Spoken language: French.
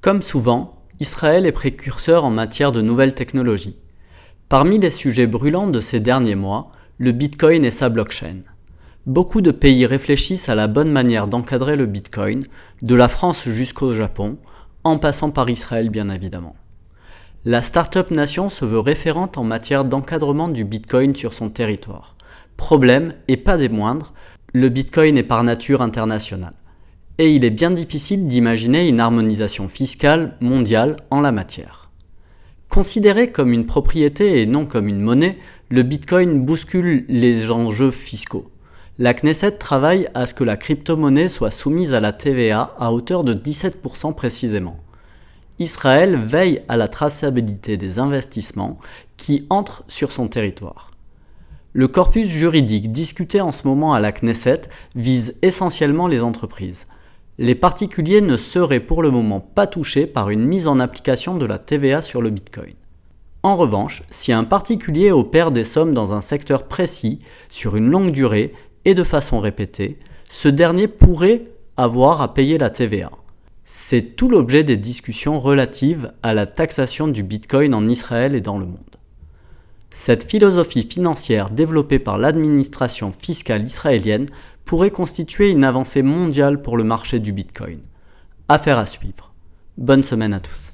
Comme souvent, Israël est précurseur en matière de nouvelles technologies. Parmi les sujets brûlants de ces derniers mois, le Bitcoin et sa blockchain. Beaucoup de pays réfléchissent à la bonne manière d'encadrer le Bitcoin, de la France jusqu'au Japon, en passant par Israël bien évidemment. La Startup Nation se veut référente en matière d'encadrement du Bitcoin sur son territoire. Problème, et pas des moindres, le Bitcoin est par nature international. Et il est bien difficile d'imaginer une harmonisation fiscale mondiale en la matière. Considéré comme une propriété et non comme une monnaie, le Bitcoin bouscule les enjeux fiscaux. La Knesset travaille à ce que la crypto-monnaie soit soumise à la TVA à hauteur de 17% précisément. Israël veille à la traçabilité des investissements qui entrent sur son territoire. Le corpus juridique discuté en ce moment à la Knesset vise essentiellement les entreprises. Les particuliers ne seraient pour le moment pas touchés par une mise en application de la TVA sur le Bitcoin. En revanche, si un particulier opère des sommes dans un secteur précis, sur une longue durée et de façon répétée, ce dernier pourrait avoir à payer la TVA. C'est tout l'objet des discussions relatives à la taxation du Bitcoin en Israël et dans le monde. Cette philosophie financière développée par l'administration fiscale israélienne pourrait constituer une avancée mondiale pour le marché du Bitcoin. Affaire à suivre. Bonne semaine à tous.